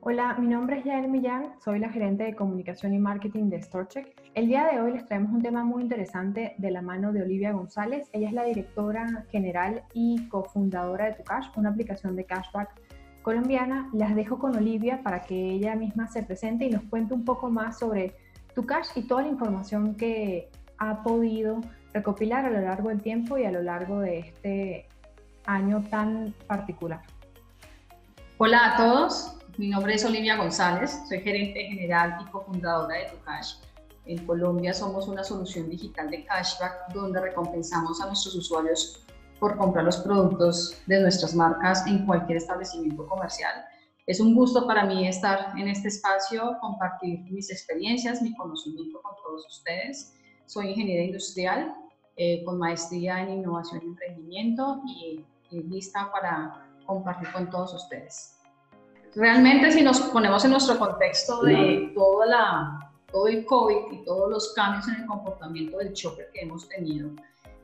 Hola, mi nombre es Yael Millán, soy la gerente de comunicación y marketing de StoreCheck. El día de hoy les traemos un tema muy interesante de la mano de Olivia González. Ella es la directora general y cofundadora de TuCash, una aplicación de cashback colombiana. Las dejo con Olivia para que ella misma se presente y nos cuente un poco más sobre TuCash y toda la información que ha podido recopilar a lo largo del tiempo y a lo largo de este año tan particular. Hola a todos, mi nombre es Olivia González, soy gerente general y cofundadora de TuCash. En Colombia somos una solución digital de cashback donde recompensamos a nuestros usuarios por comprar los productos de nuestras marcas en cualquier establecimiento comercial. Es un gusto para mí estar en este espacio, compartir mis experiencias, mi conocimiento con todos ustedes. Soy ingeniera industrial eh, con maestría en innovación y emprendimiento y, y lista para compartir con todos ustedes. Realmente si nos ponemos en nuestro contexto de toda la, todo el COVID y todos los cambios en el comportamiento del shopper que hemos tenido,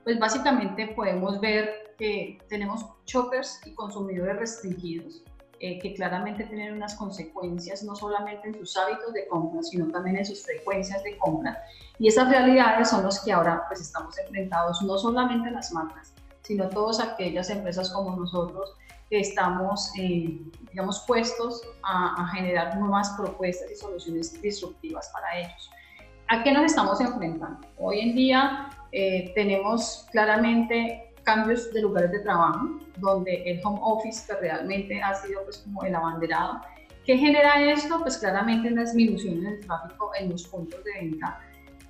pues básicamente podemos ver que tenemos shoppers y consumidores restringidos eh, que claramente tienen unas consecuencias no solamente en sus hábitos de compra, sino también en sus frecuencias de compra. Y esas realidades son las que ahora pues estamos enfrentados, no solamente las marcas, sino todas aquellas empresas como nosotros estamos, eh, digamos, puestos a, generar nuevas propuestas y soluciones disruptivas para ellos. ¿A qué nos estamos enfrentando? Hoy en día eh, tenemos claramente cambios de lugares de trabajo, donde el home office realmente ha sido pues como el abanderado. ¿Qué genera esto? Pues claramente una disminución en el tráfico en los puntos de venta,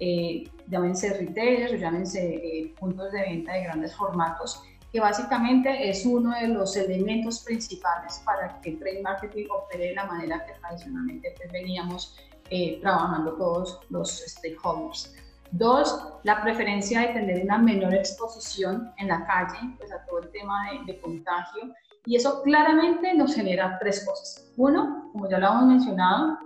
eh, llámense retailers o llámense eh, puntos de venta de grandes formatos, que básicamente es uno de los elementos principales para que el trade marketing opere de la manera que tradicionalmente pues, veníamos eh, trabajando todos los stakeholders. Dos, la preferencia de tener una menor exposición en la calle, pues a todo el tema de, de contagio. Y eso claramente nos genera tres cosas. Uno, como ya lo hemos mencionado,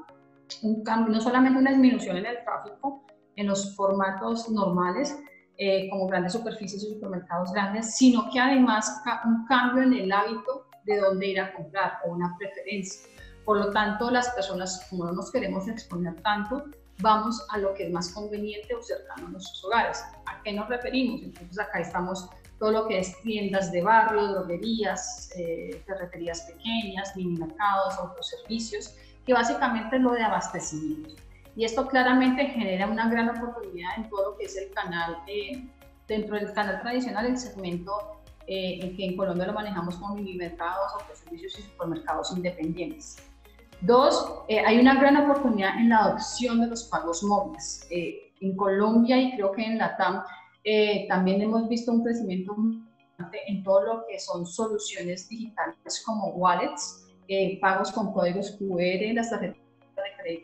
un cambio, no solamente una disminución en el tráfico en los formatos normales, eh, como grandes superficies y supermercados grandes, sino que además un cambio en el hábito de dónde ir a comprar o una preferencia. Por lo tanto, las personas, como no nos queremos exponer tanto, vamos a lo que es más conveniente o cercano a nuestros hogares. ¿A qué nos referimos? Entonces acá estamos todo lo que es tiendas de barrio, droguerías, eh, ferreterías pequeñas, mini mercados, autoservicios, que básicamente es lo de abastecimiento. Y esto claramente genera una gran oportunidad en todo lo que es el canal, eh, dentro del canal tradicional, el segmento eh, que en Colombia lo manejamos como mini mercados, autoservicios y supermercados independientes. Dos, eh, hay una gran oportunidad en la adopción de los pagos móviles. Eh, en Colombia y creo que en la TAM también hemos visto un crecimiento en todo lo que son soluciones digitales como wallets, pagos con códigos QR, las tarjetas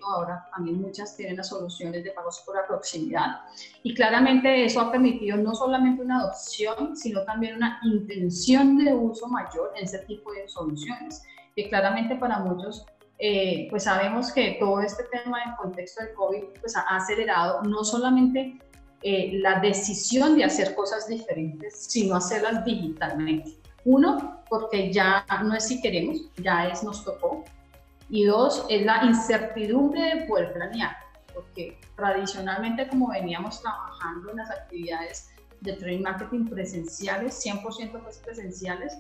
ahora también muchas tienen las soluciones de pagos por la proximidad. Y claramente eso ha permitido no solamente una adopción, sino también una intención de uso mayor en ese tipo de soluciones, que claramente para muchos eh, pues sabemos que todo este tema en contexto del COVID pues ha acelerado no solamente eh, la decisión de hacer cosas diferentes, sino hacerlas digitalmente. Uno, porque ya no es si queremos, ya es nos tocó. Y dos, es la incertidumbre de poder planear, porque tradicionalmente como veníamos trabajando en las actividades de trade marketing presenciales, 100% pues presenciales,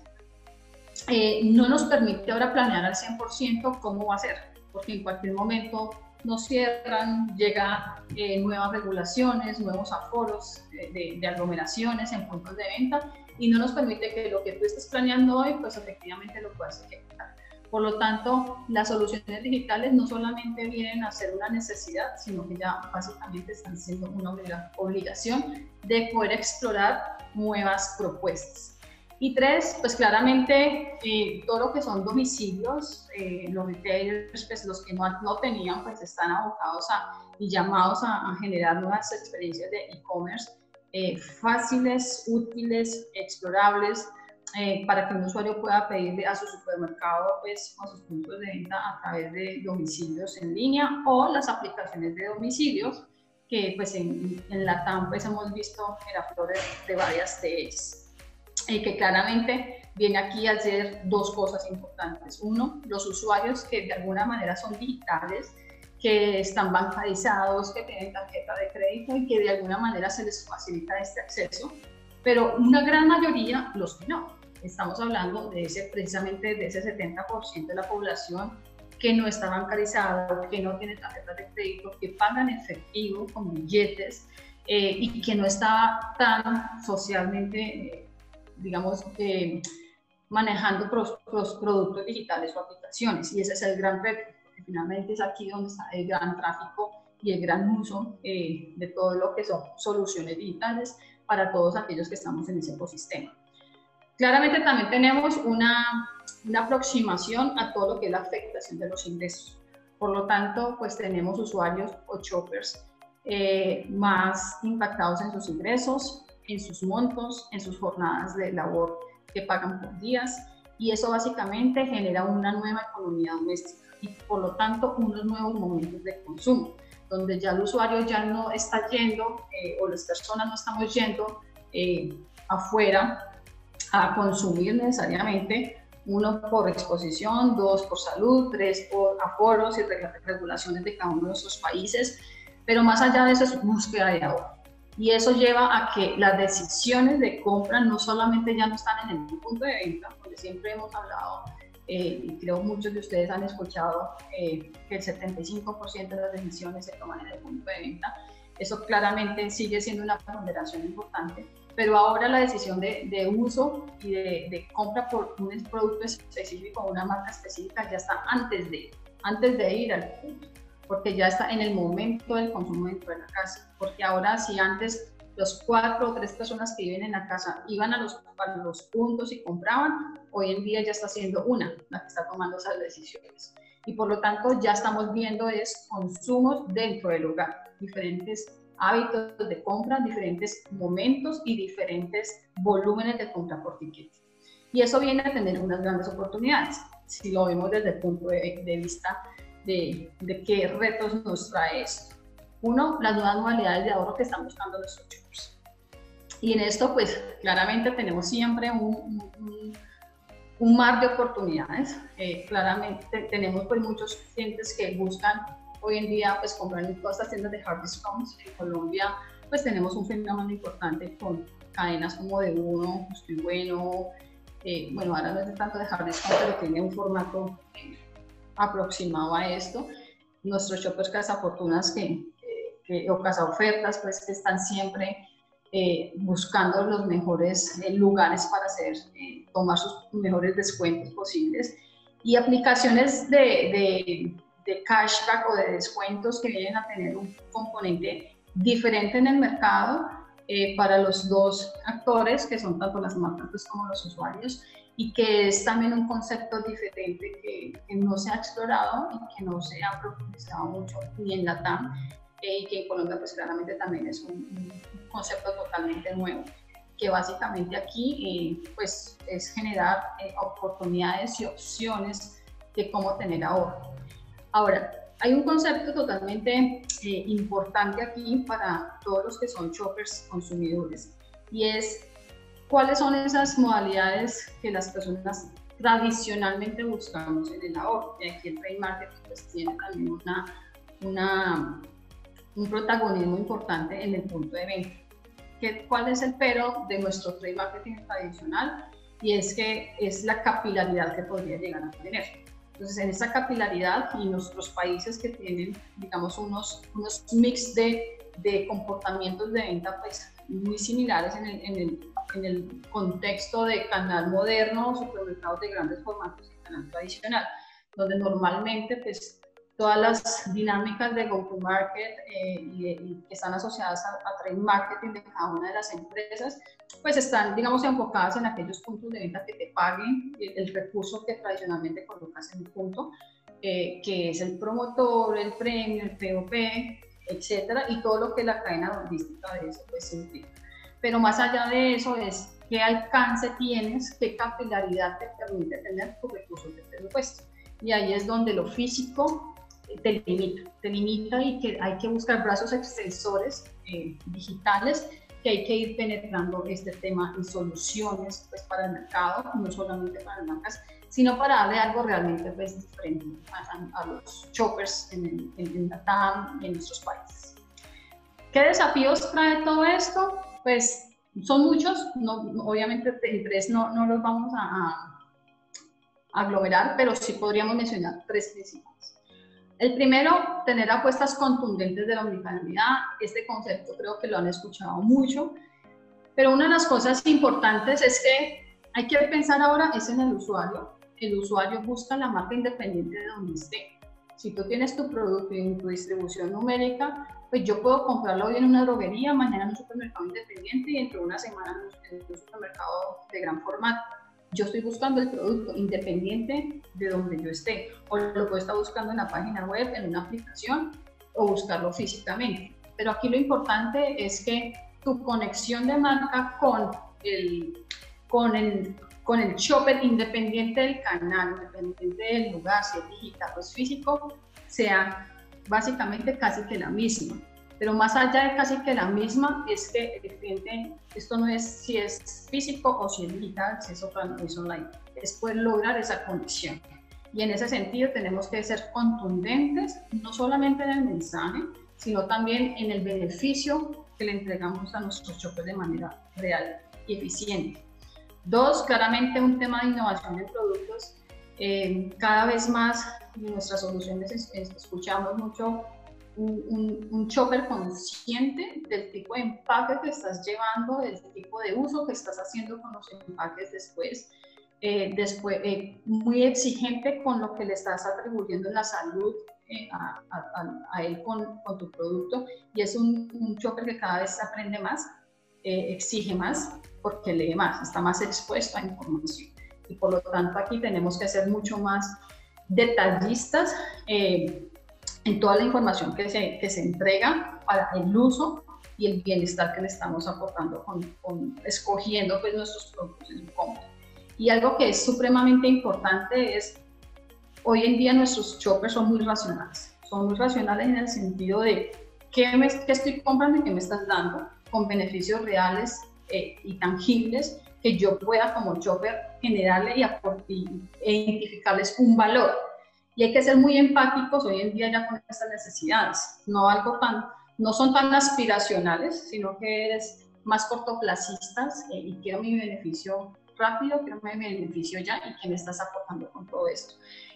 eh, no nos permite ahora planear al 100% cómo va a ser, porque en cualquier momento nos cierran, llega eh, nuevas regulaciones, nuevos aforos eh, de, de, aglomeraciones en puntos de venta y no nos permite que lo que tú estés planeando hoy, pues efectivamente lo puedas ejecutar. Por lo tanto, las soluciones digitales no solamente vienen a ser una necesidad, sino que ya básicamente están siendo una obligación de poder explorar nuevas propuestas. Y tres, pues claramente eh, todo lo que son domicilios, eh, los retailers, pues los que no, no, tenían, pues están abocados a, y llamados a, a generar nuevas experiencias de e-commerce eh, fáciles, útiles, explorables, eh, para que un usuario pueda pedirle a su supermercado pues, a sus puntos de venta a través de domicilios en línea o las aplicaciones de domicilios que pues en, en la TAM pues hemos visto flores de varias de ellas y que claramente viene aquí a hacer dos cosas importantes. Uno, los usuarios que de alguna manera son digitales, que están bancarizados, que tienen tarjeta de crédito y que de alguna manera se les facilita este acceso, pero una gran mayoría los que no. Estamos hablando de ese, precisamente de ese 70% de la población que no está bancarizado, que no tiene tarjeta de crédito, que pagan efectivo con billetes eh, y que no está tan socialmente, eh, digamos, eh, manejando los, productos digitales o aplicaciones. Y ese es el gran reto, porque finalmente es aquí donde está el gran tráfico y el gran uso de todo lo que son soluciones digitales para todos aquellos que estamos en ese ecosistema. Claramente también tenemos una, una aproximación a todo lo que es la afectación de los ingresos. Por lo tanto, pues tenemos usuarios o shoppers eh, más impactados en sus ingresos, en sus montos, en sus jornadas de labor que pagan por días y eso básicamente genera una nueva economía doméstica y por lo tanto unos nuevos momentos de consumo, donde ya el usuario ya no está yendo eh, o las personas no estamos yendo eh, afuera a consumir necesariamente uno por exposición, dos por salud, tres por aforos y regulaciones de cada uno de nuestros países, pero más allá de eso es búsqueda de ahorro. Y eso lleva a que las decisiones de compra no solamente ya no están en el punto de venta, porque siempre hemos hablado, eh, y creo muchos de ustedes han escuchado eh, que el 75% de las decisiones se toman en el punto de venta. Eso claramente sigue siendo una ponderación importante, pero ahora la decisión de, de uso y de, de, compra por un producto específico, una marca específica, ya está antes de, antes de ir al punto porque ya está en el momento del consumo dentro de la casa. Porque ahora si antes los cuatro o tres personas que viven en la casa iban a los, a los puntos y compraban, hoy en día ya está siendo una la que está tomando esas decisiones. Y por lo tanto ya estamos viendo es consumos dentro del hogar, diferentes hábitos de compra, diferentes momentos y diferentes volúmenes de compra por ticket. Y eso viene a tener unas grandes oportunidades, si lo vemos desde el punto de, vista de, qué retos nos trae esto. Uno, las nuevas modalidades de ahorro que están buscando los shoppers. Y en esto, pues claramente tenemos siempre un, un, mar de oportunidades. Eh, claramente tenemos pues muchos clientes que buscan hoy en día pues comprar en todas estas tiendas de discounts. En Colombia pues tenemos un fenómeno importante con cadenas como de uno, estoy bueno, eh, bueno, ahora no es tanto de discount, pero tiene un formato aproximado a esto. Nuestros shoppers cazafortunas que, que, o ofertas pues que están siempre eh, buscando los mejores eh, lugares para hacer, eh, tomar sus mejores descuentos posibles y aplicaciones de, de, de, cashback o de descuentos que vienen a tener un componente diferente en el mercado para los dos actores, que son tanto las marcas como los usuarios, y que es también un concepto diferente que, que, no se ha explorado y que no se ha profundizado mucho ni en la TAM eh, y que en Colombia pues claramente también es un, concepto totalmente nuevo que básicamente aquí eh, pues es generar eh, oportunidades y opciones de cómo tener ahorro. Ahora, hay un concepto totalmente importante aquí para todos los que son shoppers consumidores y es ¿Cuáles son esas modalidades que las personas tradicionalmente buscamos en el ahorro? Y aquí el trade marketing pues, tiene también una, una, un protagonismo importante en el punto de venta. ¿Qué, ¿Cuál es el pero de nuestro trade marketing tradicional? Y es que es la capilaridad que podría llegar a tener. Entonces, en esa capilaridad y nuestros países que tienen, digamos, unos, unos mix de, de comportamientos de venta pues, muy similares en el, en el en el contexto de canal moderno, supermercados de grandes formatos y canal tradicional, donde normalmente pues todas las dinámicas de go-to-market eh, y, que están asociadas a, trade marketing de cada una de las empresas, pues están, digamos, enfocadas en aquellos puntos de venta que te paguen el, recurso que tradicionalmente colocas en el punto, eh, que es el promotor, el premio, el POP, etcétera, y todo lo que la cadena logística de eso pues implica pero más allá de eso es qué alcance tienes, qué capilaridad te permite tener tu recursos de presupuesto. Y ahí es donde lo físico te limita, te limita y que hay que buscar brazos extensores eh, digitales que hay que ir penetrando este tema en soluciones pues, para el mercado, no solamente para las marcas, sino para darle algo realmente pues, diferente a, los choppers en, en, la TAM y en nuestros países. ¿Qué desafíos trae todo esto? Pues son muchos, no, obviamente en tres no, no los vamos a, a aglomerar, pero sí podríamos mencionar tres principales. El primero, tener apuestas contundentes de la omnicanalidad. Este concepto creo que lo han escuchado mucho, pero una de las cosas importantes es que hay que pensar ahora es en el usuario. El usuario busca la marca independiente de donde esté. Si tú tienes tu producto en tu distribución numérica, pues yo puedo comprarlo hoy en una droguería, mañana en un supermercado independiente y dentro de una semana en un supermercado de gran formato yo estoy buscando el producto independiente de donde yo esté, o lo puedo estar buscando en la página web, en una aplicación, o buscarlo físicamente. Pero aquí lo importante es que tu conexión de marca con el, con el, con el shopper independiente del canal, independiente del lugar, si es digital o es físico, sea básicamente casi que la misma. Pero más allá de casi que la misma, es que el cliente, esto no es si es físico o si es digital, si es offline es online, es poder lograr esa conexión. Y en ese sentido tenemos que ser contundentes, no solamente en el mensaje, sino también en el beneficio que le entregamos a nuestros shoppers de manera real y eficiente. Dos, claramente un tema de innovación de productos. Eh, cada vez más en nuestras soluciones escuchamos mucho un, un, chopper consciente del tipo de empaque que estás llevando, del tipo de uso que estás haciendo con los empaques después. Eh, después eh, muy exigente con lo que le estás atribuyendo en la salud eh, a, a, él con, con, tu producto y es un, un que cada vez aprende más, exige más porque lee más, está más expuesto a información y por lo tanto aquí tenemos que ser mucho más detallistas en toda la información que se, que se entrega para el uso y el bienestar que le estamos aportando con, con escogiendo pues, nuestros productos en compra. Y algo que es supremamente importante es, hoy en día nuestros shoppers son muy racionales. Son muy racionales en el sentido de qué, me, qué estoy comprando y qué me estás dando, con beneficios reales eh, y tangibles que yo pueda como shopper generarle y, y, e identificarles un valor y hay que ser muy empáticos hoy en día ya con estas necesidades, no algo tan, no son tan aspiracionales, sino que es más cortoplacistas eh, y quiero mi beneficio rápido, quiero mi beneficio ya y que me estás aportando con todo esto.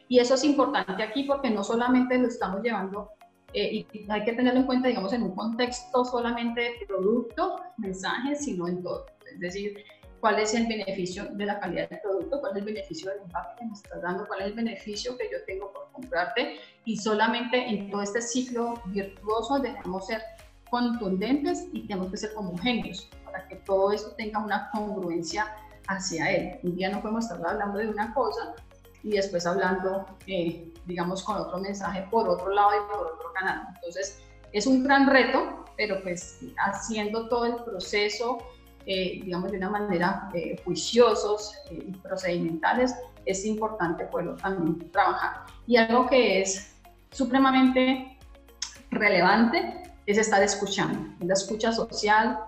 Y eso es importante aquí porque no solamente lo estamos llevando eh, y hay que tenerlo en cuenta, digamos, en un contexto solamente de producto, mensajes, sino en todo. Es decir, cuál es el beneficio de la calidad del producto, cuál es el beneficio del impacto que me estás dando, cuál es el beneficio que yo tengo por comprarte y solamente en todo este ciclo virtuoso debemos ser contundentes y tenemos que ser homogéneos para que todo esto tenga una congruencia hacia él. Un día no podemos estar hablando de una cosa y después hablando, eh, digamos, con otro mensaje por otro lado y por otro canal. Entonces, es un gran reto, pero pues haciendo todo el proceso, eh, digamos, de una manera eh, juiciosos eh, y procedimentales, es importante poderlo también trabajar. Y algo que es supremamente relevante es estar escuchando, la escucha social.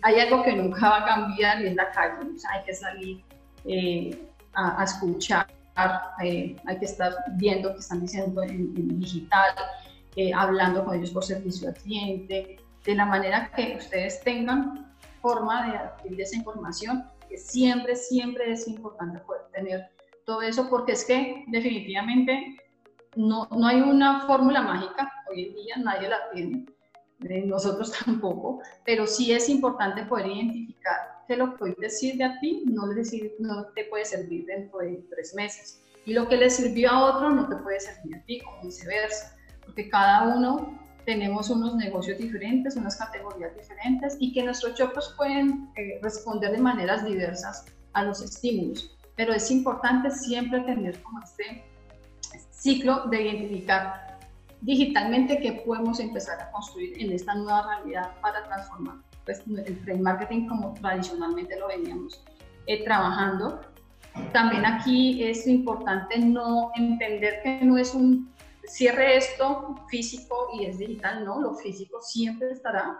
hay algo que nunca va a cambiar y es la calle, o sea, hay que salir a, a, escuchar, hay que estar viendo qué están diciendo en, en digital, hablando con ellos por servicio al cliente, de la manera que ustedes tengan forma de adquirir esa información, que siempre, siempre es importante poder tener todo eso, porque es que definitivamente no, no hay una fórmula mágica, hoy en día nadie la tiene, nosotros tampoco, pero sí es importante poder identificar que lo que hoy te sirve a ti no, le no te puede servir dentro de tres meses, y lo que le sirvió a otro no te puede servir a ti, o viceversa, porque cada uno tenemos unos negocios diferentes, unas categorías diferentes y que nuestros shoppers pueden eh, responder de maneras diversas a los estímulos. Pero es importante siempre tener como este ciclo de identificar digitalmente qué podemos empezar a construir en esta nueva realidad para transformar pues, el trade marketing como tradicionalmente lo veníamos eh, trabajando. También aquí es importante no entender que no es un cierre esto físico y es digital, no, lo físico siempre estará.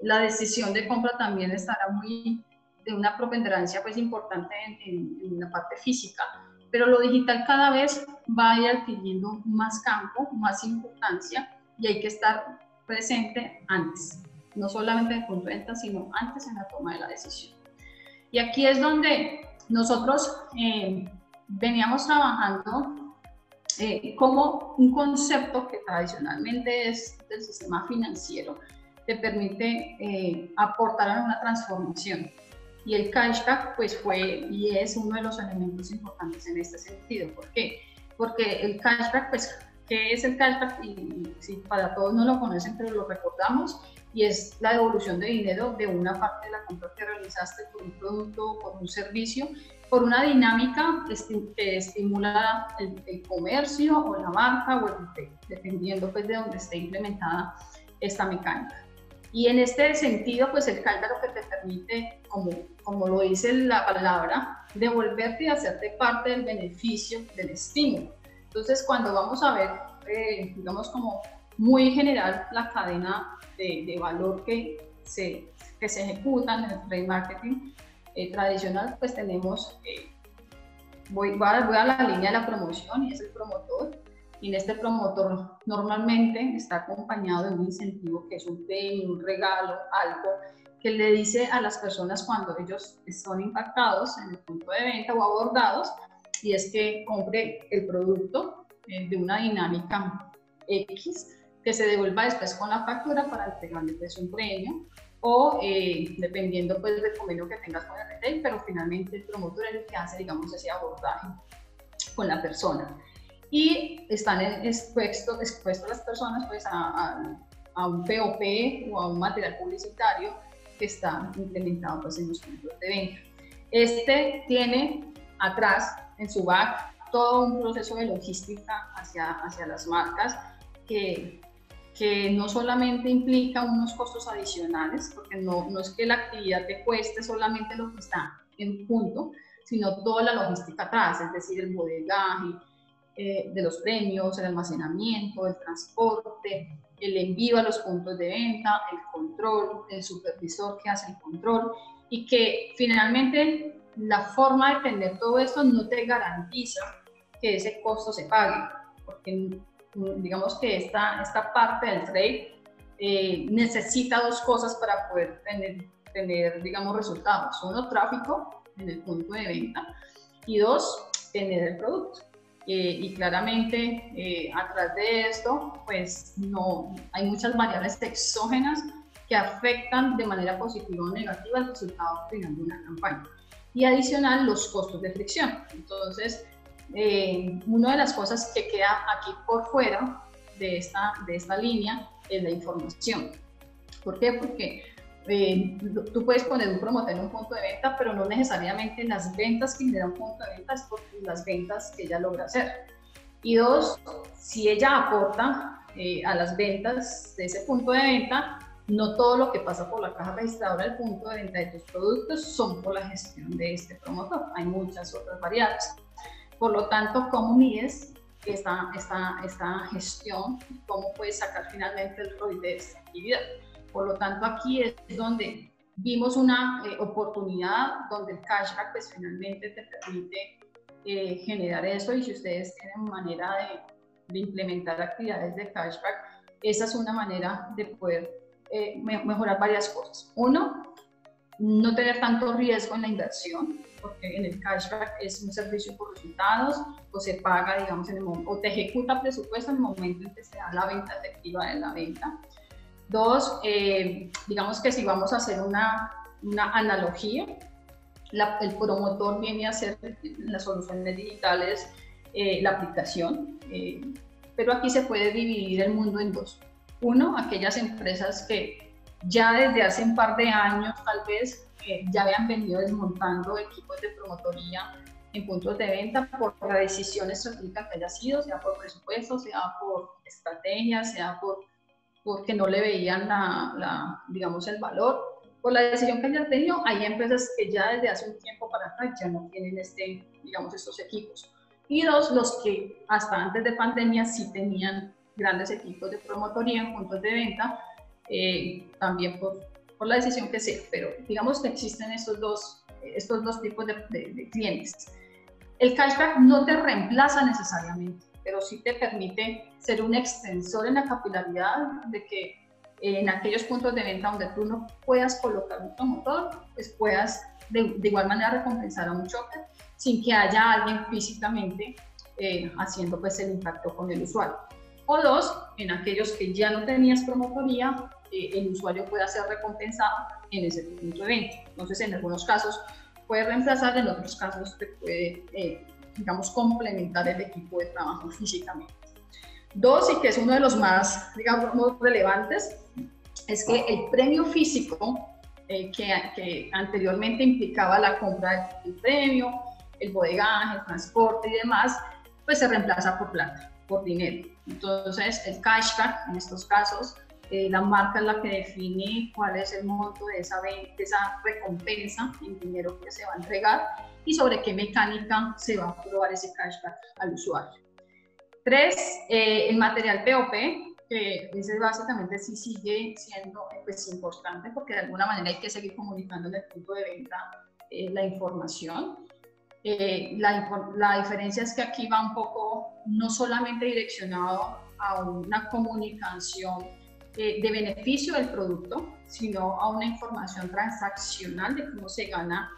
La decisión de compra también estará muy de una propenderancia pues importante en, la parte física, pero lo digital cada vez va ir adquiriendo más campo, más importancia y hay que estar presente antes, no solamente en punto de venta, sino antes en la toma de la decisión. Y aquí es donde nosotros eh, veníamos trabajando eh, como un concepto que tradicionalmente es del sistema financiero, te permite eh, aportar a una transformación. Y el cashback pues fue y es uno de los elementos importantes en este sentido. ¿Por qué? Porque el cashback, pues, ¿qué es el cashback? Y, si para todos no lo conocen, pero lo recordamos, y es la devolución de dinero de una parte de la compra que realizaste por un producto o por un servicio, por una dinámica que estimula el, el, comercio o la marca o el dependiendo pues de dónde esté implementada esta mecánica. Y en este sentido, pues el CAL lo que te permite, como, como lo dice la palabra, devolverte y hacerte parte del beneficio del estímulo. Entonces, cuando vamos a ver, eh, digamos como muy general, la cadena de, de valor que se, que se ejecuta en el trade marketing eh, tradicional, pues tenemos, eh, voy, voy, a, voy a la línea de la promoción y es el promotor, y en este promotor normalmente está acompañado de un incentivo que es un premio, un regalo, algo que le dice a las personas cuando ellos son impactados en el punto de venta o abordados, y es que compre el producto eh, de una dinámica X que se devuelva después con la factura para entregarle pues, un premio o eh, dependiendo pues del convenio que tengas con el retail, pero finalmente el promotor es el que hace digamos ese abordaje con la persona y están expuestos, expuestos las personas pues, a, a, un POP o a un material publicitario que está implementado pues, en los puntos de venta. Este tiene atrás, en su back, todo un proceso de logística hacia, hacia las marcas que, que no solamente implica unos costos adicionales, porque no, no es que la actividad te cueste solamente lo que está en punto, sino toda la logística atrás, es decir, el bodegaje, eh, de los premios, el almacenamiento, el transporte, el envío a los puntos de venta, el control, el supervisor que hace el control y que finalmente la forma de tener todo esto no te garantiza que ese costo se pague, porque digamos que esta, esta parte del trade eh, necesita dos cosas para poder tener, tener, digamos, resultados. Uno, tráfico en el punto de venta y dos, tener el producto. Eh, y claramente eh, a través de esto, pues no, hay muchas variables exógenas que afectan de manera positiva o negativa el resultado final de una campaña. Y adicional, los costos de fricción. Entonces, eh, una de las cosas que queda aquí por fuera de esta, de esta línea es la información. ¿Por qué? Porque eh, tú puedes poner un promotor en un punto de venta, pero no necesariamente las ventas que genera un punto de venta es porque las ventas que ella logra hacer. Y dos, si ella aporta eh, a las ventas de ese punto de venta, no todo lo que pasa por la caja registradora del punto de venta de tus productos son por la gestión de este promotor. Hay muchas otras variables. Por lo tanto, ¿cómo mides esta, esta, esta gestión? ¿Cómo puedes sacar finalmente el ROI de esta actividad? Por lo tanto, aquí es donde vimos una eh, oportunidad donde el cashback pues finalmente te permite eh, generar eso y si ustedes tienen manera de, de, implementar actividades de cashback, esa es una manera de poder eh, mejorar varias cosas. Uno, no tener tanto riesgo en la inversión, porque en el cashback es un servicio por resultados o se paga, digamos, en el o te ejecuta presupuesto en el momento en que se da la venta efectiva de la venta. Dos, eh, digamos que si vamos a hacer una, una analogía, el promotor viene a hacer las soluciones digitales eh, la aplicación, eh, pero aquí se puede dividir el mundo en dos. Uno, aquellas empresas que ya desde hace un par de años tal vez ya habían venido desmontando equipos de promotoría en puntos de venta por la decisión estratégica que haya sido, sea por presupuesto, sea por estrategia, sea por porque no le veían la, digamos, el valor. Por la decisión que hayan tenido, hay empresas que ya desde hace un tiempo para acá ya no tienen este, digamos, estos equipos. Y dos, los que hasta antes de pandemia sí tenían grandes equipos de promotoría en puntos de venta, eh, también por por la decisión que sea, pero digamos que existen estos dos, estos dos tipos de, de clientes. El cashback no te reemplaza necesariamente, pero sí te permite ser un extensor en la capilaridad de que en aquellos puntos de venta donde tú no puedas colocar un promotor, pues puedas de, igual manera recompensar a un choker sin que haya alguien físicamente eh, haciendo pues el impacto con el usuario. O dos, en aquellos que ya no tenías promotoría, eh, el usuario pueda ser recompensado en ese punto de venta. Entonces, en algunos casos puede reemplazar, en otros casos te puede, eh, digamos, complementar el equipo de trabajo físicamente. Dos, y que es uno de los más, digamos, relevantes, es que el premio físico eh, que, que, anteriormente implicaba la compra del premio, el bodegaje, el transporte y demás, pues se reemplaza por plata, por dinero. Entonces, el cashback, en estos casos, eh, la marca es la que define cuál es el monto de esa, de esa recompensa en dinero que se va a entregar y sobre qué mecánica se va a aprobar ese cashback al usuario. Tres, eh, el material POP, que ese básicamente sí sigue siendo pues, importante porque de alguna manera hay que seguir comunicando en el punto de venta eh, la información. Eh, la, la, diferencia es que aquí va un poco no solamente direccionado a una comunicación de beneficio del producto, sino a una información transaccional de cómo se gana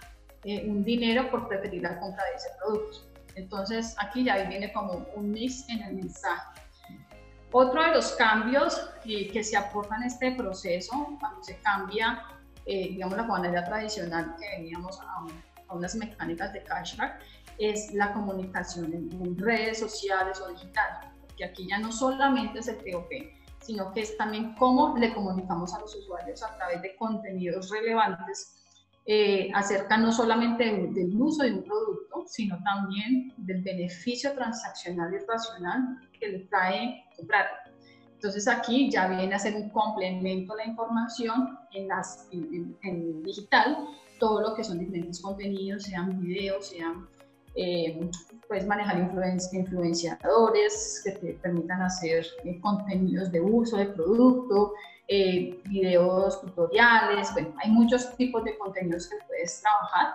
un dinero por preferir la compra de ese producto. Entonces aquí ya viene como un mix en el mensaje. Otro de los cambios eh, que se aportan en este proceso, cuando se cambia, eh, digamos, la manera tradicional que veníamos a, unas mecánicas de cashback, es la comunicación en, redes sociales o digital, porque aquí ya no solamente es el POP, sino que es también cómo le comunicamos a los usuarios a través de contenidos relevantes eh, acerca no solamente del, uso de un producto, sino también del beneficio transaccional y racional que le trae comprar. Entonces aquí ya viene a ser un complemento a la información en, las, en, digital, todo lo que son diferentes contenidos, sean videos, sean eh, puedes manejar influenciadores que te permitan hacer eh, contenidos de uso de producto, eh, videos tutoriales, bueno, hay muchos tipos de contenidos que puedes trabajar.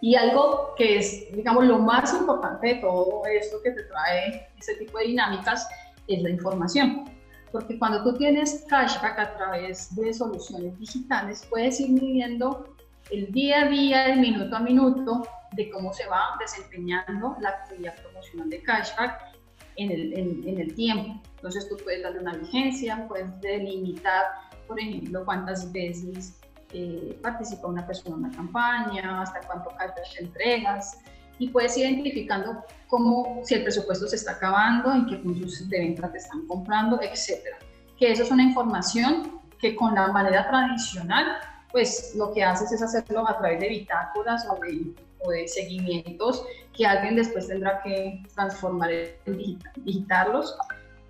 Y algo que es, digamos, lo más importante de todo esto que te trae ese tipo de dinámicas es la información. Porque cuando tú tienes cashback a través de soluciones digitales, puedes ir midiendo el día a día, el minuto a minuto, de cómo se va desempeñando la actividad promocional de cashback en el, en, el tiempo. Entonces tú puedes darle una vigencia, puedes delimitar, por ejemplo, cuántas veces eh, participa una persona en una campaña, hasta cuánto te entregas, y puedes ir identificando cómo, si el presupuesto se está acabando, en qué puntos de venta te están comprando, etcétera. Que eso es una información que con la manera tradicional, pues lo que haces es hacerlo a través de bitácoras o de seguimientos que alguien después tendrá que transformar en digitarlos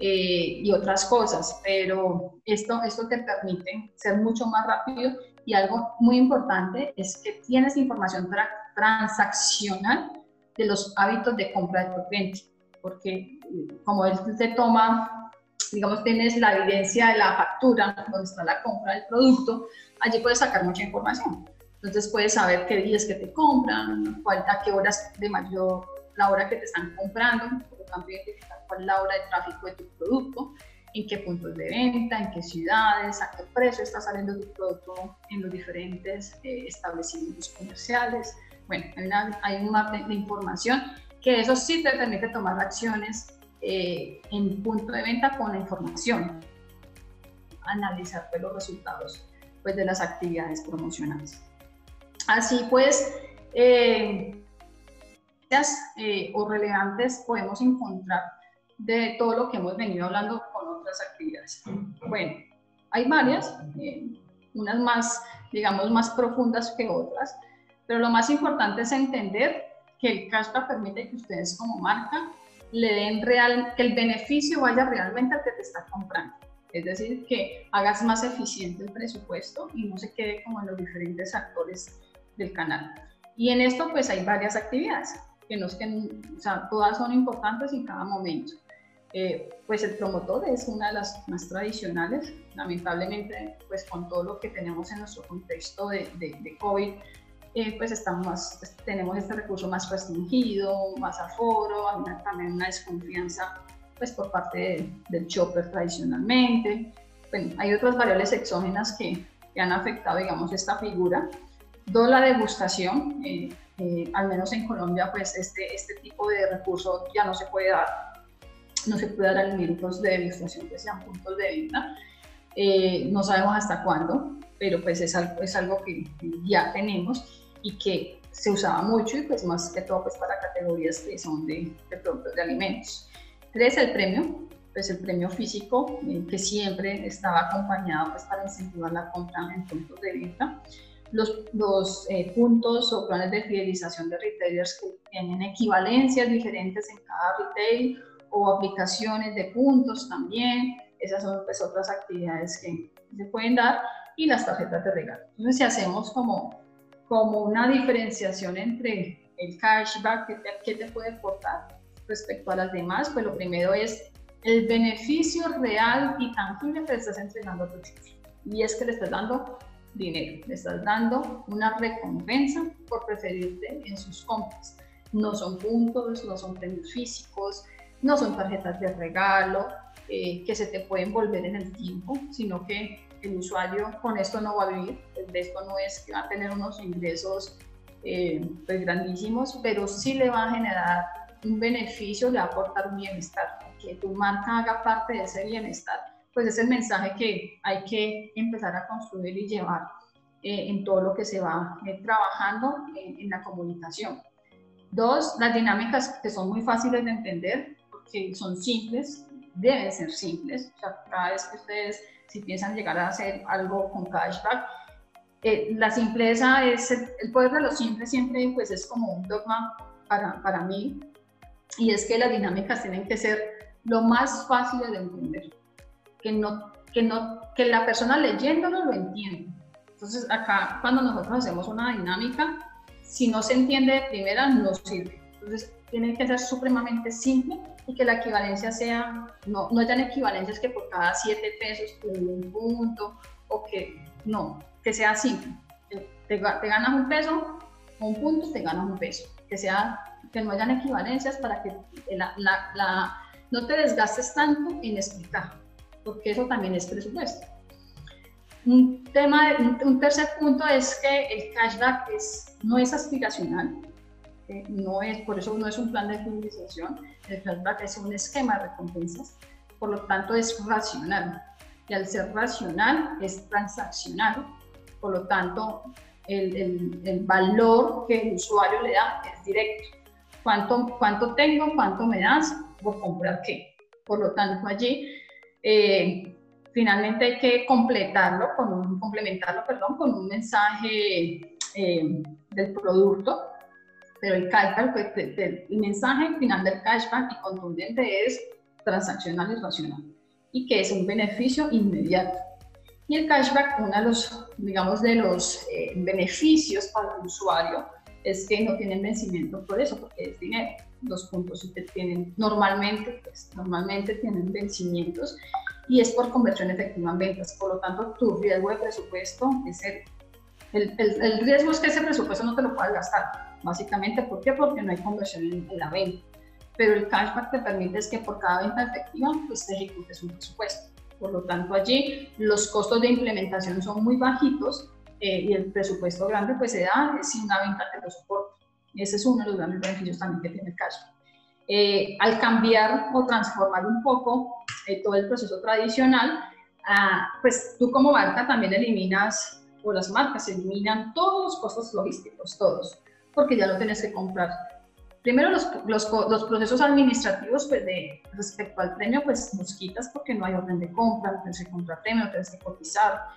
eh, y otras cosas, pero esto, esto te permite ser mucho más rápido y algo muy importante es que tienes información transaccional de los hábitos de compra de tu cliente, porque como él te toma, digamos, tienes la evidencia de la factura donde está la compra del producto, allí puedes sacar mucha información. Entonces puedes saber qué días que te compran, cuál, a qué horas de mayor, la hora que te están comprando, por lo tanto identificar cuál es la hora de tráfico de tu producto, en qué puntos de venta, en qué ciudades, a qué precio está saliendo tu producto en los diferentes eh, establecimientos comerciales. Bueno, hay, un mapa de, información que eso sí te permite tomar acciones eh, en punto de venta con la información, analizar pues, los resultados pues, de las actividades promocionales. Así pues, eh, eh, o relevantes podemos encontrar de todo lo que hemos venido hablando con otras actividades. Bueno, hay varias, eh, unas más, digamos, más profundas que otras, pero lo más importante es entender que el cashback permite que ustedes como marca le den real, que el beneficio vaya realmente al que te está comprando. Es decir, que hagas más eficiente el presupuesto y no se quede como en los diferentes actores del canal. Y en esto pues hay varias actividades, que no es que, o sea, todas son importantes en cada momento. Eh, pues el promotor es una de las más tradicionales, lamentablemente, pues con todo lo que tenemos en nuestro contexto de, de, COVID, eh, pues estamos tenemos este recurso más restringido, más aforo, hay también una desconfianza pues por parte del chopper tradicionalmente. Bueno, hay otras variables exógenas que, que han afectado, digamos, esta figura. Dos, la degustación, eh, al menos en Colombia, pues este, este tipo de recurso ya no se puede dar no se puede dar alimentos de degustación que sean puntos de venta. Eh, no sabemos hasta cuándo, pero pues es algo, es algo que ya tenemos y que se usaba mucho y pues más que todo pues para categorías que son de, de productos de alimentos. Tres, el premio, pues el premio físico eh, que siempre estaba acompañado pues para incentivar la compra en puntos de venta. Los, los eh, puntos o planes de fidelización de retailers que tienen equivalencias diferentes en cada retail o aplicaciones de puntos también. Esas son pues, otras actividades que se pueden dar y las tarjetas de regalo. Entonces, si hacemos como, como una diferenciación entre el cashback que te, que te puede aportar respecto a las demás, pues lo primero es el beneficio real y tangible que le estás entregando a tu cliente. Y es que le estás dando dinero, le estás dando una recompensa por preferirte en sus compras. No son puntos, no son premios físicos, no son tarjetas de regalo eh, que se te pueden volver en el tiempo, sino que el usuario con esto no va a vivir, de esto no es que va a tener unos ingresos eh, pues grandísimos, pero sí le va a generar un beneficio, le va a aportar un bienestar, que tu marca haga parte de ese bienestar, pues es el mensaje que hay que empezar a construir y llevar eh, en todo lo que se va trabajando en la comunicación. Dos, las dinámicas que son muy fáciles de entender, que son simples, deben ser simples. O sea, cada vez que ustedes, si piensan llegar a hacer algo con cashback, eh, la simpleza es, el, poder de lo simple siempre pues es como un dogma para, para mí, y es que las dinámicas tienen que ser lo más fáciles de entender, que, no, que, no, que la persona leyéndolo lo entienda. Entonces acá cuando nosotros hacemos una dinámica, si no se entiende de primera, no sirve. Entonces tiene que ser supremamente simple y que la equivalencia sea, no, no hayan equivalencias que por cada 7 pesos un punto o que no, que sea simple. Te, ganas un peso, un punto te ganas un peso. Que, sea, que no hayan equivalencias para que la, la, no te desgastes tanto en explicar, porque eso también es presupuesto. Un, tema, un tercer punto es que el cashback es, no es aspiracional, no es, por eso no es un plan de fidelización, el cashback es un esquema de recompensas, por lo tanto es racional. Y al ser racional es transaccional, por lo tanto el, el, el valor que el usuario le da es directo. ¿Cuánto, cuánto tengo? ¿Cuánto me das? ¿Por comprar qué? Por lo tanto allí eh, finalmente hay que completarlo con un, complementarlo perdón, con un mensaje eh, del producto pero el cashback, pues, el mensaje final del cashback y contundente es transaccional y racional y que es un beneficio inmediato. Y el cashback, uno de los, digamos, de los eh, beneficios para el usuario es que no tienen vencimiento por eso, porque es dinero. Los puntos tienen normalmente, pues, normalmente tienen vencimientos y es por conversión efectiva en ventas. Por lo tanto, tu riesgo de presupuesto es el, el, el, el riesgo es que ese presupuesto no te lo puedas gastar Básicamente, ¿por qué? Porque no hay conversión en, la venta. Pero el cashback te permite es que por cada venta efectiva, pues te ejecutes un presupuesto. Por lo tanto, allí los costos de implementación son muy bajitos eh, y el presupuesto grande pues se da si una venta te lo soporta. Ese es uno de los grandes beneficios también que tiene el cashback. Eh, al cambiar o transformar un poco eh, todo el proceso tradicional, ah, pues tú como marca también eliminas, o las marcas eliminan todos los costos logísticos, todos porque ya lo tenés que comprar. Primero, los, los, los procesos administrativos pues de, respecto al premio, pues nos quitas porque no hay orden de compra, no tienes que comprar premio, no tienes que cotizar.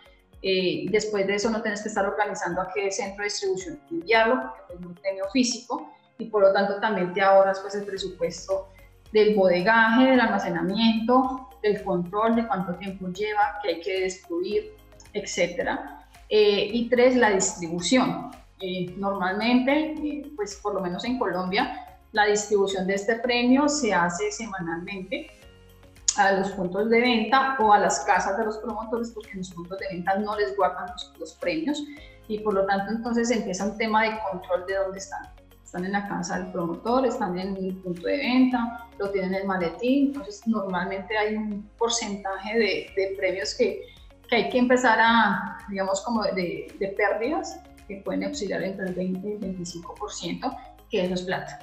Eh, después de eso no tienes que estar organizando a qué centro de distribución enviarlo, porque es un premio físico, y por lo tanto también te ahorras pues el presupuesto del bodegaje, del almacenamiento, del control de cuánto tiempo lleva, que hay que destruir, etc. Eh, y tres, la distribución. Eh, normalmente, eh, pues por lo menos en Colombia, la distribución de este premio se hace semanalmente a los puntos de venta o a las casas de los promotores porque en los puntos de venta no les guardan los, premios y por lo tanto entonces empieza un tema de control de dónde están. Están en la casa del promotor, están en el punto de venta, lo tienen en el maletín, entonces normalmente hay un porcentaje de, de premios que, que, hay que empezar a, digamos, como de, de pérdidas que pueden oscilar entre el 20 y el 25%, que eso es plata.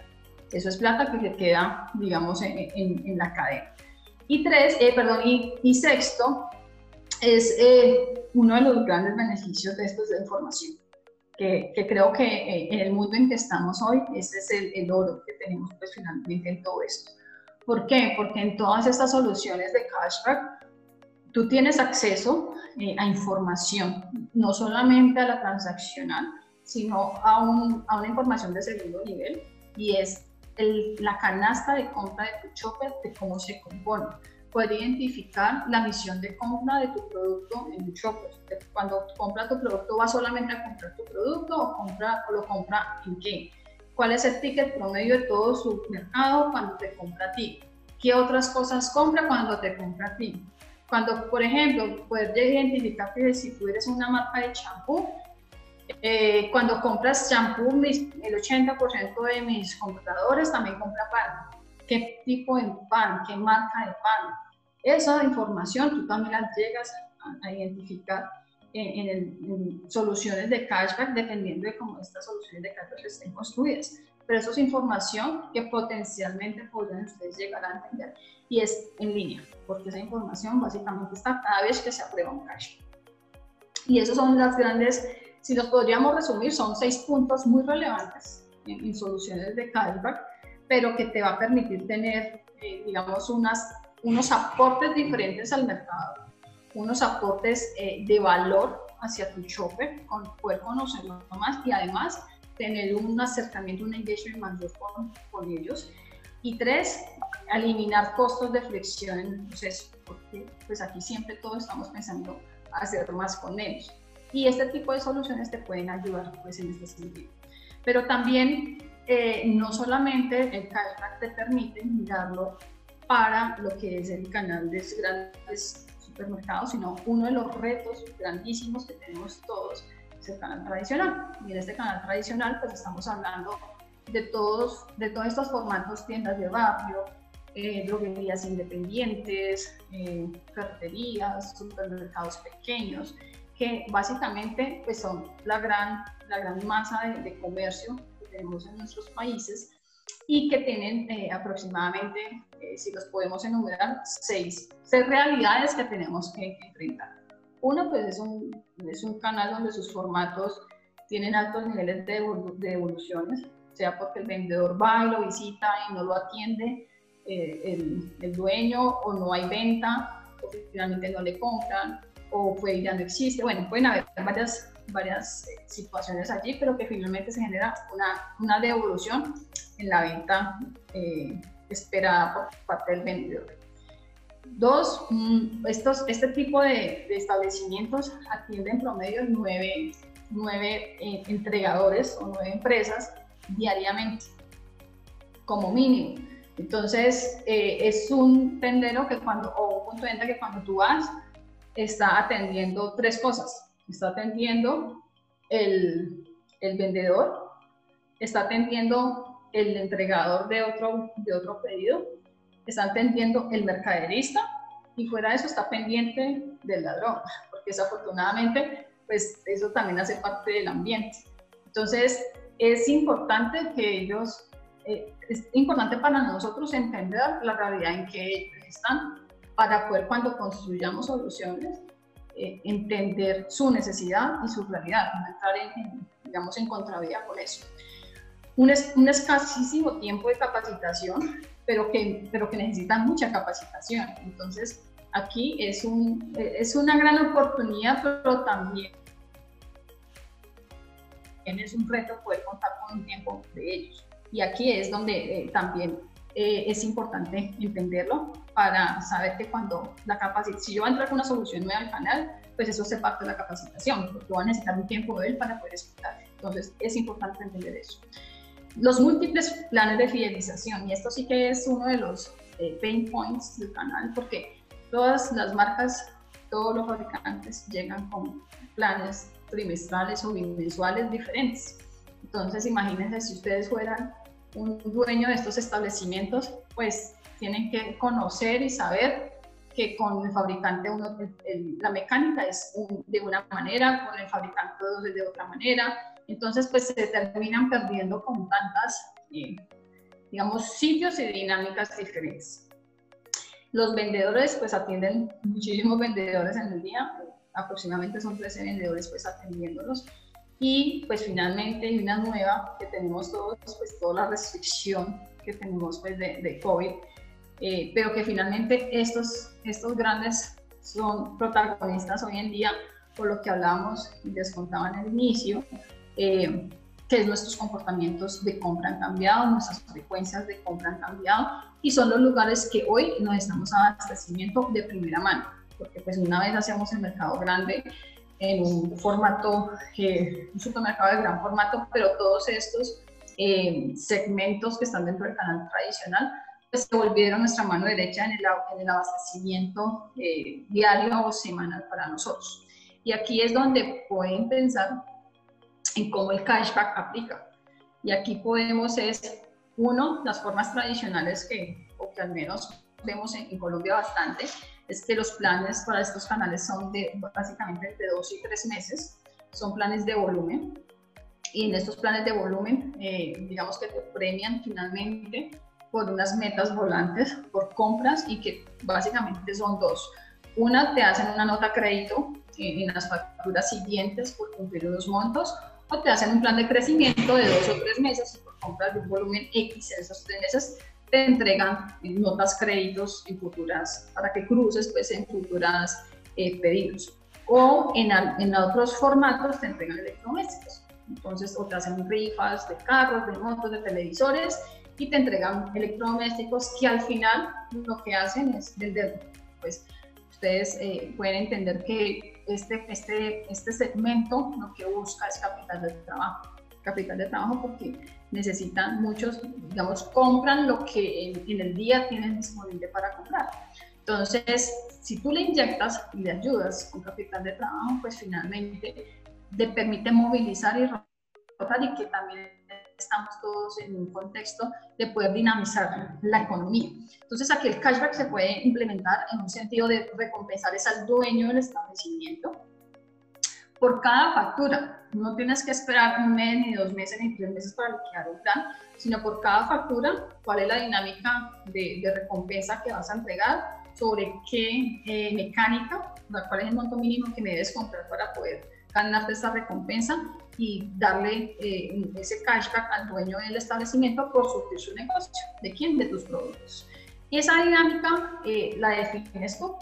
Eso es plata que se queda, digamos, en, en, en la cadena. Y tres, eh, perdón, y, sexto, es eh, uno de los grandes beneficios de esto de información, que, que creo que eh, en el mundo en que estamos hoy, ese es el, el, oro que tenemos pues finalmente en todo esto. ¿Por qué? Porque en todas estas soluciones de cashback, tú tienes acceso a información, no solamente a la transaccional, sino a, un, una información de segundo nivel, y es la canasta de compra de tu shopper, de cómo se compone. Puede identificar la misión de compra de tu producto en tu shopper. Cuando compra tu producto, ¿va solamente a comprar tu producto o, compra, o lo compra en qué? ¿Cuál es el ticket promedio de todo su mercado cuando te compra a ti? ¿Qué otras cosas compra cuando te compra a ti? Cuando, por ejemplo, puedes identificar que si tú eres una marca de champú, eh, cuando compras shampoo, el 80% de mis compradores también compra pan. ¿Qué tipo de pan? ¿Qué marca de pan? Esa información tú también la llegas a, identificar en, soluciones de cashback dependiendo de cómo estas soluciones de cashback estén construidas. Pero eso es información que potencialmente podrían ustedes llegar a entender y es en línea, porque esa información básicamente está cada vez que se aprueba un cashback. Y esas son las grandes si los podríamos resumir, son seis puntos muy relevantes en, soluciones de cashback, pero que te va a permitir tener, eh, digamos, unas, unos aportes diferentes al mercado, unos aportes eh, de valor hacia tu shopper, con, poder conocerlo más y además tener un acercamiento, un engagement mayor con, con ellos. Y tres, eliminar costos de flexión en el proceso, porque pues aquí siempre todos estamos pensando hacer más con menos. Y este tipo de soluciones te pueden ayudar pues, en este sentido. Pero también eh, no solamente el cashback te permite mirarlo para lo que es el canal de grandes supermercados, sino uno de los retos grandísimos que tenemos todos es el canal tradicional. Y en este canal tradicional pues estamos hablando de todos, de todos estos formatos, tiendas de barrio, eh, droguerías independientes, eh, ferreterías, supermercados pequeños, que básicamente pues son la gran, la gran masa de, comercio que tenemos en nuestros países y que tienen eh, aproximadamente, eh, si los podemos enumerar, seis, seis realidades que tenemos que, enfrentar. Uno, pues es un, es un canal donde sus formatos tienen altos niveles de, de evoluciones, sea porque el vendedor va y lo visita y no lo atiende eh, el, el, dueño o no hay venta o finalmente no le compran o pues ya no existe. Bueno, pueden haber varias, varias eh, situaciones allí, pero que finalmente se genera una, una devolución en la venta eh, esperada por parte del vendedor. Dos, mm, estos, este tipo de, establecimientos atienden en promedio nueve, nueve eh, entregadores o nueve empresas diariamente, como mínimo. Entonces, es un tendero que cuando, o un punto de venta que cuando tú vas, está atendiendo tres cosas. Está atendiendo el, el vendedor, está atendiendo el entregador de otro, de otro pedido, está atendiendo el mercaderista y fuera de eso está pendiente del ladrón, porque desafortunadamente pues eso también hace parte del ambiente. Entonces es importante que ellos, eh, es importante para nosotros entender la realidad en que ellos están para poder cuando construyamos soluciones eh, entender su necesidad y su realidad, no entrar en, digamos, en contravía con eso. Un, es, un escasísimo tiempo de capacitación, pero que, pero que necesitan mucha capacitación. Entonces, aquí es, un, es una gran oportunidad, pero también es un reto poder contar con un tiempo de ellos. Y aquí es donde eh, también eh, es importante entenderlo para saber que cuando la capacitación, si yo voy a entrar con una solución nueva al canal, pues eso se parte de la capacitación, porque voy a necesitar un tiempo de él para poder explicar. Entonces, es importante entender eso. Los múltiples planes de fidelización, y esto sí que es uno de los, eh, pain points del canal, porque todas las marcas, todos los fabricantes llegan con planes trimestrales o bimensuales diferentes. Entonces, imagínense si ustedes fueran un dueño de estos establecimientos, pues tienen que conocer y saber que con el fabricante uno, la mecánica es de una manera, con el fabricante es de otra manera. Entonces, pues se terminan perdiendo con tantas, eh, digamos, sitios y dinámicas diferentes. Los vendedores, pues atienden muchísimos vendedores en el día, aproximadamente son 13 vendedores pues atendiéndolos. Y pues finalmente hay una nueva que tenemos todos, pues toda la restricción que tenemos pues de, de COVID, eh, pero que finalmente estos, estos grandes son protagonistas hoy en día, por lo que hablábamos y les contaba en el inicio, eh, que nuestros comportamientos de compra han cambiado, nuestras frecuencias de compra han cambiado y son los lugares que hoy nos estamos abastecimiento de primera mano, porque pues una vez hacemos el mercado grande en un formato, eh, un supermercado de gran formato, pero todos estos eh, segmentos que están dentro del canal tradicional pues, se volvieron nuestra mano derecha en el, en el abastecimiento eh, diario o semanal para nosotros. Y aquí es donde pueden pensar en cómo el cashback aplica. Y aquí podemos es, uno, las formas tradicionales que, o que al menos vemos en, en Colombia bastante, es que los planes para estos canales son de básicamente de dos y tres meses, son planes de volumen. Y en estos planes de volumen, eh, digamos que te premian finalmente por unas metas volantes, por compras y que básicamente son dos. Una, te hacen una nota crédito en, en las facturas siguientes por cumplir unos montos o te hacen un plan de crecimiento de dos o tres meses y por compras de un volumen X en esos tres meses te entregan notas créditos en futuras, para que cruces pues en futuras eh, pedidos. O en, en, otros formatos te entregan electrodomésticos. Entonces, o te hacen rifas de carros, de motos, de televisores y te entregan electrodomésticos que al final lo que hacen es vender. Pues ustedes eh, pueden entender que este, este, este segmento lo que busca es capital de trabajo. Capital de trabajo porque necesitan muchos, digamos, compran lo que en, el día tienen disponible para comprar. Entonces, si tú le inyectas y le ayudas con capital de trabajo, pues finalmente te permite movilizar y rotar y que también estamos todos en un contexto de poder dinamizar la economía. Entonces aquí el cashback se puede implementar en un sentido de recompensar es al dueño del establecimiento por cada factura. No tienes que esperar un mes, ni dos meses, ni tres meses para liquidar un plan, sino por cada factura, cuál es la dinámica de, recompensa que vas a entregar, sobre qué eh, mecánica, cuál es el monto mínimo que me debes comprar para poder ganarte esta recompensa y darle eh, ese cashback al dueño del establecimiento por surtir su negocio. ¿De quién? De tus productos. Esa dinámica eh, la defines tú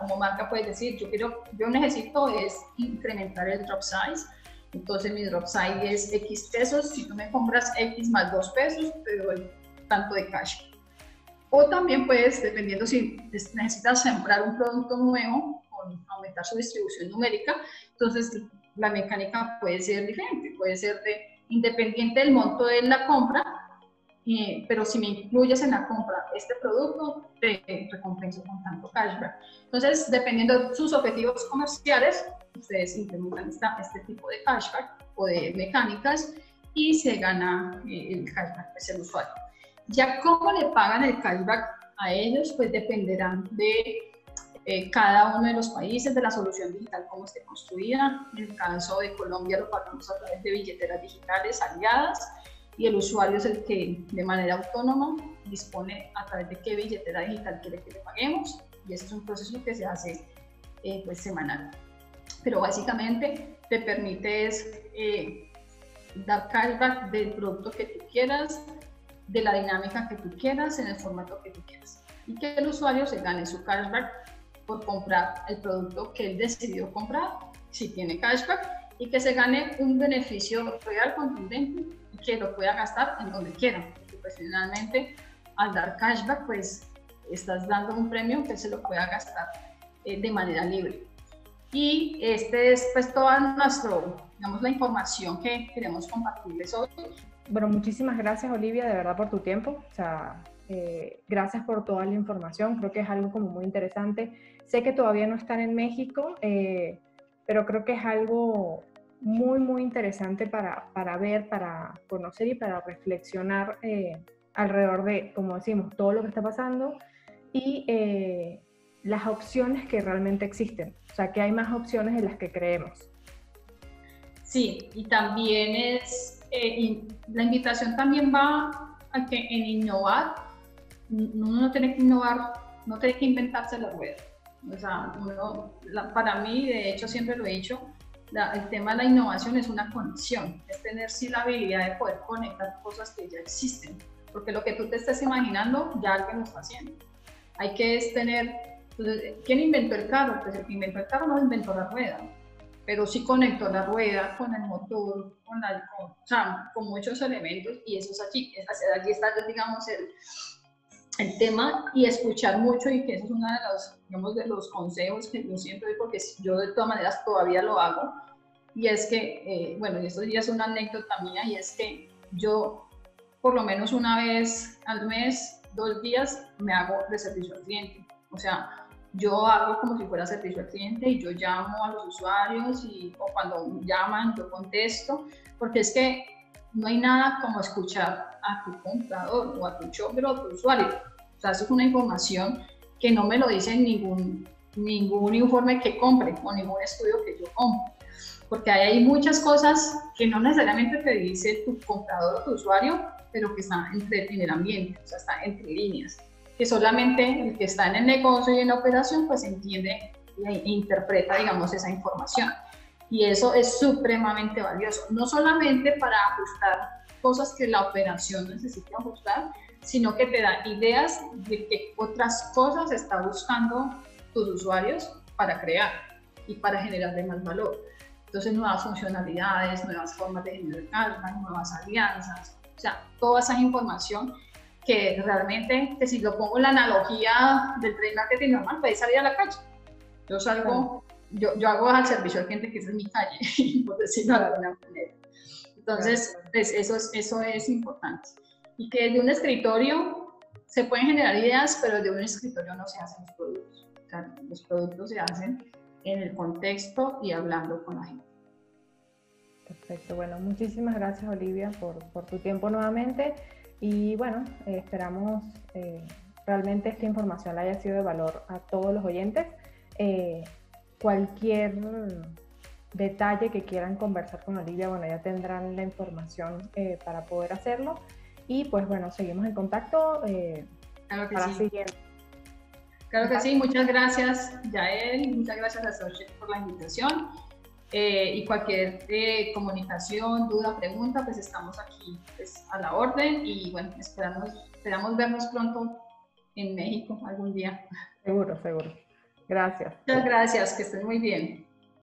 como marca puedes decir, yo quiero, yo necesito es incrementar el drop size, entonces mi drop size es X pesos, si tú me compras X más 2 pesos, te doy tanto de cash. O también puedes, dependiendo si necesitas sembrar un producto nuevo o aumentar su distribución numérica, entonces la mecánica puede ser diferente, puede ser de independiente del monto de la compra, pero si me incluyes en la compra este producto, te recompenso con tanto cashback. Entonces, dependiendo de sus objetivos comerciales, ustedes implementan este tipo de cashback o de mecánicas y se gana eh, el cashback, es el usuario. Ya cómo le pagan el cashback a ellos, pues dependerán de eh, cada uno de los países, de la solución digital, cómo esté construida. En el caso de Colombia lo pagamos a través de billeteras digitales aliadas y el usuario es el que de manera autónoma dispone a través de qué billetera digital quiere que le paguemos y este es un proceso que se hace eh, pues semanal. Pero básicamente te permite eh, dar cashback del producto que tú quieras, de la dinámica que tú quieras, en el formato que tú quieras. Y que el usuario se gane su cashback por comprar el producto que él decidió comprar, si tiene cashback, y que se gane un beneficio real, contundente que lo pueda gastar en donde quiera, porque pues finalmente al dar cashback pues estás dando un premio que se lo pueda gastar eh, de manera libre. Y este es pues toda nuestro, digamos, la información que queremos compartirles hoy. Bueno, muchísimas gracias Olivia, de verdad por tu tiempo. O sea, eh, gracias por toda la información, creo que es algo como muy interesante. Sé que todavía no están en México, eh, pero creo que es algo muy, muy interesante para, para ver, para conocer y para reflexionar alrededor de, como decimos, todo lo que está pasando y las opciones que realmente existen. O sea, que hay más opciones de las que creemos. Sí, y también es, eh, la invitación también va a que en innovar, uno no tiene que innovar, no tiene que inventarse la rueda. O sea, uno, para mí, de hecho, siempre lo he dicho, el tema de la innovación es una conexión, es tener sí la habilidad de poder conectar cosas que ya existen, porque lo que tú te estés imaginando ya alguien lo está haciendo. Hay que tener entonces, ¿quién inventó el carro? Pues el que inventó el carro no inventó la rueda, pero sí conectó la rueda con el motor, con, la, o sea, con muchos elementos y eso es aquí, aquí está, digamos, el, el tema y escuchar mucho y que eso es uno de los, digamos, de los consejos que yo siempre doy porque yo de todas maneras todavía lo hago y es que, eh, bueno, y esto ya es una anécdota mía y es que yo por lo menos una vez al mes, dos días, me hago de servicio al cliente. O sea, yo hago como si fuera servicio al cliente y yo llamo a los usuarios y o cuando llaman yo contesto, porque es que no hay nada como escuchar a tu comprador o a tu shopper o a tu usuario. O sea, eso es una información que no me lo dice ningún, ningún informe que compre o ningún estudio que yo compre. Porque hay muchas cosas que no necesariamente te dice tu comprador o tu usuario, pero que están entre, en el ambiente, o sea, están entre líneas que solamente el que está en el negocio y en la operación pues entiende e interpreta, digamos, esa información. Y eso es supremamente valioso, no solamente para ajustar cosas que la operación necesita ajustar, sino que te da ideas de qué otras cosas está buscando tus usuarios para crear y para generarle más valor. Entonces, nuevas funcionalidades, nuevas formas de generar carga, nuevas alianzas, o sea, toda esa información que realmente, que si lo pongo en la analogía del trade marketing normal, puede salir a la calle. Yo salgo, yo, yo hago al servicio al cliente que es en mi calle, por decirlo de alguna manera. Entonces, pues, eso, es, eso es importante. Y que de un escritorio se pueden generar ideas, pero de un escritorio no se hacen los productos. O sea, los productos se hacen en el contexto y hablando con la gente. Perfecto. Bueno, muchísimas gracias Olivia por, por tu tiempo nuevamente. Y bueno, eh, esperamos eh, realmente esta información haya sido de valor a todos los oyentes. Eh, cualquier detalle que quieran conversar con Olivia, bueno, ya tendrán la información para poder hacerlo. Y pues bueno, seguimos en contacto claro que sí. Claro que sí, muchas gracias Yael, muchas gracias a Soche por la invitación. Eh, y cualquier eh, comunicación, duda, pregunta, pues estamos aquí pues, a la orden y bueno, esperamos, esperamos vernos pronto en México algún día. Seguro, seguro. Gracias. Muchas gracias, que estén muy bien.